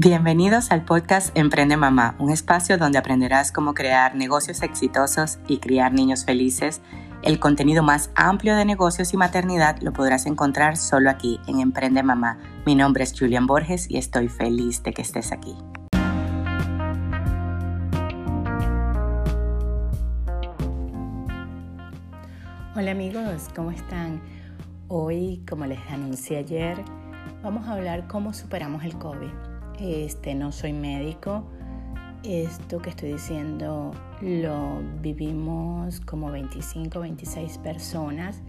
Bienvenidos al podcast Emprende Mamá, un espacio donde aprenderás cómo crear negocios exitosos y criar niños felices. El contenido más amplio de negocios y maternidad lo podrás encontrar solo aquí en Emprende Mamá. Mi nombre es Julian Borges y estoy feliz de que estés aquí. Hola amigos, ¿cómo están? Hoy, como les anuncié ayer, vamos a hablar cómo superamos el COVID. Este, no soy médico. Esto que estoy diciendo lo vivimos como 25, 26 personas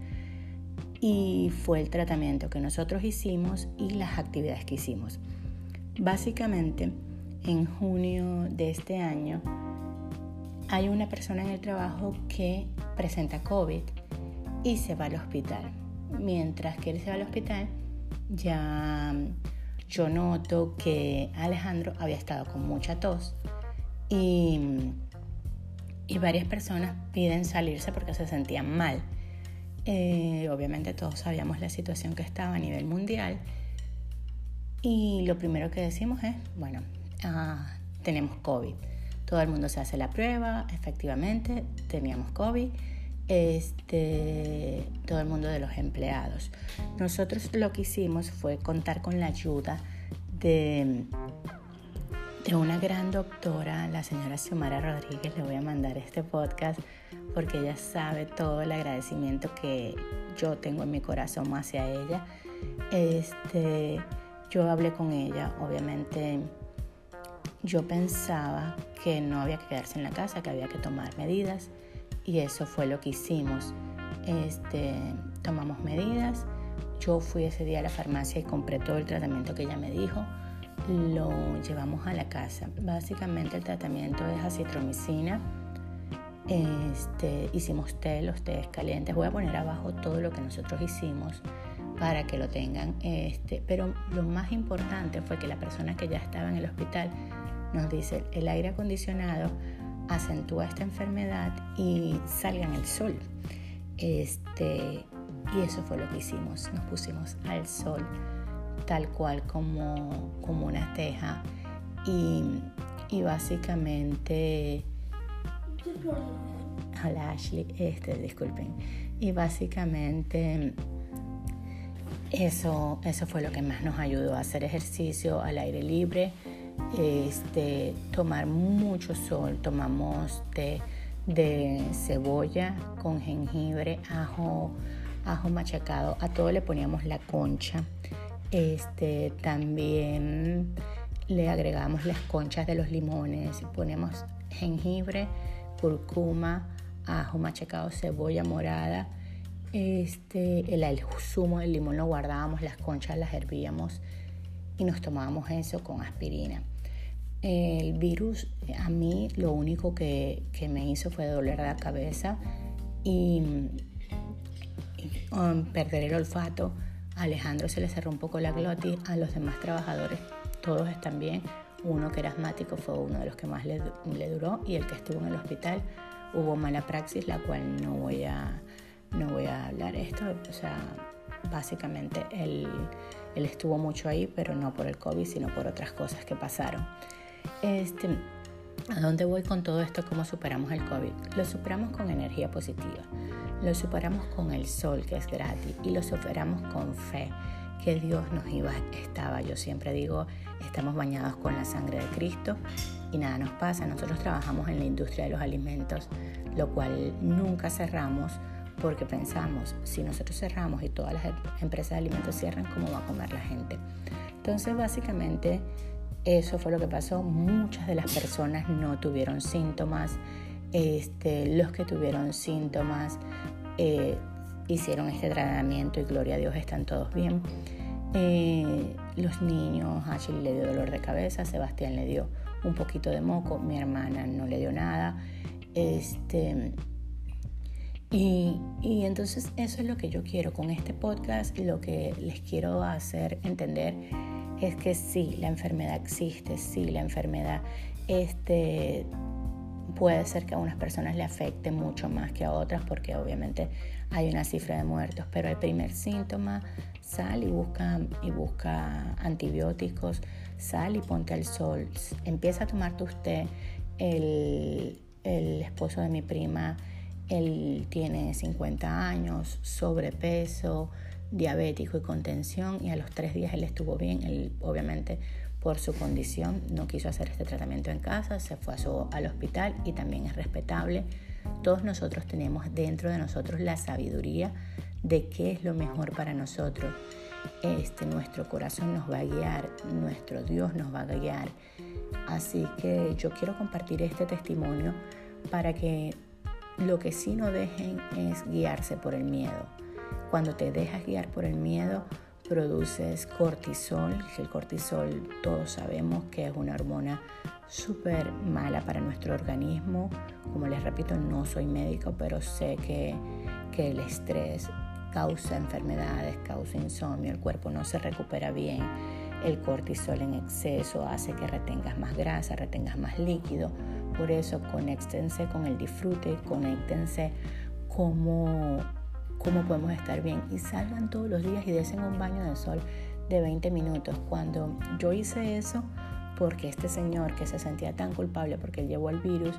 y fue el tratamiento que nosotros hicimos y las actividades que hicimos. Básicamente, en junio de este año, hay una persona en el trabajo que presenta COVID y se va al hospital. Mientras que él se va al hospital, ya yo noto que Alejandro había estado con mucha tos y, varias personas piden salirse porque se sentían mal. Eh, obviamente todos sabíamos la situación que estaba a nivel mundial y lo primero que decimos es, bueno, ah, tenemos COVID. Todo el mundo se hace la prueba, efectivamente, teníamos COVID este, todo el mundo de los empleados. Nosotros lo que hicimos fue contar con la ayuda de, de una gran doctora, la señora Xiomara Rodríguez. Le voy a mandar este podcast porque ella sabe todo el agradecimiento que yo tengo en mi corazón hacia ella. Este, yo hablé con ella, obviamente yo pensaba que no había que quedarse en la casa, que había que tomar medidas y eso fue lo que hicimos. Este, tomamos medidas. Yo fui ese día a la farmacia y compré todo el tratamiento que ella me dijo. Lo llevamos a la casa. Básicamente el tratamiento es acitromicina. Este, hicimos té, los tés calientes. Voy a poner abajo todo lo que nosotros hicimos para que lo tengan. Este, pero lo más importante fue que la persona que ya estaba en el hospital nos dice, el aire acondicionado acentúa esta enfermedad y salgan el sol. Este, y eso fue lo que hicimos, nos pusimos al sol tal cual como, como una teja y, y básicamente... Hola Ashley, este, disculpen. Y básicamente eso, eso fue lo que más nos ayudó a hacer ejercicio al aire libre este, tomar mucho sol, tomamos de cebolla con jengibre, ajo, ajo machacado, a todo le poníamos la concha. Este, también le agregamos las conchas de los limones, ponemos jengibre, curcuma, ajo machacado, cebolla morada, este, el, el zumo del limón lo guardábamos, las conchas las hervíamos y nos tomábamos eso con aspirina. El virus a mí lo único que, me hizo fue doler la cabeza y, um, perder el olfato. A Alejandro se le cerró un poco la glotis, a los demás trabajadores todos están bien. Uno que era asmático fue uno de los que más le, duró y el que estuvo en el hospital hubo mala praxis, la cual no voy a, no voy a hablar esto. O sea, básicamente él, él estuvo mucho ahí, pero no por el COVID, sino por otras cosas que pasaron. Este, ¿A dónde voy con todo esto? ¿Cómo superamos el COVID? Lo superamos con energía positiva, lo superamos con el sol que es gratis y lo superamos con fe que Dios nos iba, estaba. Yo siempre digo, estamos bañados con la sangre de Cristo y nada nos pasa. Nosotros trabajamos en la industria de los alimentos, lo cual nunca cerramos porque pensamos, si nosotros cerramos y todas las empresas de alimentos cierran, ¿cómo va a comer la gente? Entonces, básicamente, eso fue lo que pasó. Muchas de las personas no tuvieron síntomas. Este, los que tuvieron síntomas eh, hicieron este tratamiento y gloria a Dios están todos bien. Eh, los niños, Ashley le dio dolor de cabeza, Sebastián le dio un poquito de moco, mi hermana no le dio nada. Este, y, y, entonces eso es lo que yo quiero con este podcast, lo que les quiero hacer entender es que sí, la enfermedad existe, sí, la enfermedad este, puede ser que a unas personas le afecte mucho más que a otras porque obviamente hay una cifra de muertos, pero el primer síntoma sal y busca, y busca antibióticos, Sal y ponte al sol. Empieza a tomarte usted el, el esposo de mi prima. Él tiene 50 años, sobrepeso, diabético y contención y a los tres días él estuvo bien. Él obviamente por su condición no quiso hacer este tratamiento en casa, se fue al hospital y también es respetable. Todos nosotros tenemos dentro de nosotros la sabiduría de qué es lo mejor para nosotros. Este, nuestro corazón nos va a guiar, nuestro Dios nos va a guiar. Así que yo quiero compartir este testimonio para que lo que sí no dejen es guiarse por el miedo. Cuando te dejas guiar por el miedo, produces cortisol, el cortisol todos sabemos que es una hormona súper mala para nuestro organismo. Como les repito, no soy médico, pero sé que, que el estrés causa enfermedades, causa insomnio, el cuerpo no se recupera bien. El cortisol en exceso hace que retengas más grasa, retengas más líquido. Por eso conéctense con el disfrute, conéctense como cómo podemos estar bien y salgan todos los días y desen un baño de sol de 20 minutos. Cuando yo hice eso, porque este señor que se sentía tan culpable porque él llevó el virus,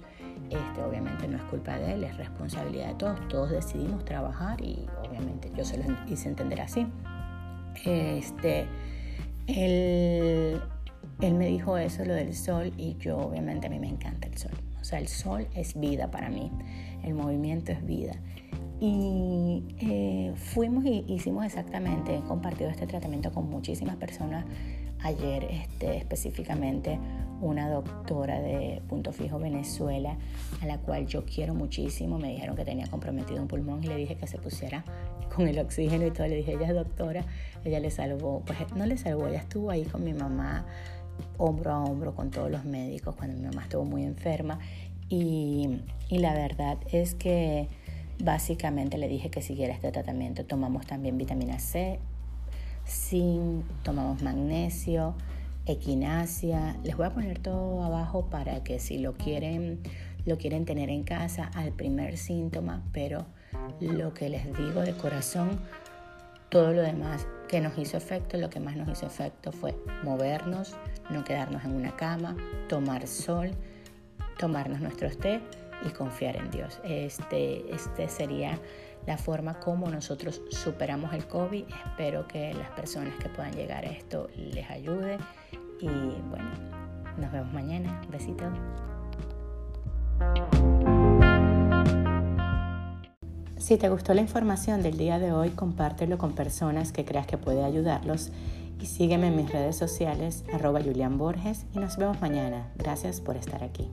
este, obviamente no es culpa de él, es responsabilidad de todos. Todos decidimos trabajar y obviamente yo se lo hice entender así. Este, él, él me dijo eso, lo del sol, y yo obviamente a mí me encanta el sol. O sea, el sol es vida para mí, el movimiento es vida. Y eh, fuimos y hicimos exactamente, he compartido este tratamiento con muchísimas personas. Ayer este, específicamente una doctora de Punto Fijo Venezuela, a la cual yo quiero muchísimo, me dijeron que tenía comprometido un pulmón y le dije que se pusiera con el oxígeno y todo. Le dije, ella es doctora, ella le salvó, pues no le salvó, ella estuvo ahí con mi mamá hombro a hombro con todos los médicos cuando mi mamá estuvo muy enferma y, y la verdad es que Básicamente le dije que siguiera este tratamiento. Tomamos también vitamina C, zinc, tomamos magnesio, equinacia. Les voy a poner todo abajo para que si lo quieren, lo quieren tener en casa al primer síntoma, pero lo que les digo de corazón, todo lo demás que nos hizo efecto, lo que más nos hizo efecto fue movernos, no quedarnos en una cama, tomar sol, tomarnos nuestros té y confiar en Dios. Este, este sería la forma como nosotros superamos el COVID. Espero que las personas que puedan llegar a esto les ayude y bueno, nos vemos mañana. Besitos. Si te gustó la información del día de hoy, compártelo con personas que creas que puede ayudarlos y sígueme en mis redes sociales, arroba Borges, y nos vemos mañana. Gracias por estar aquí.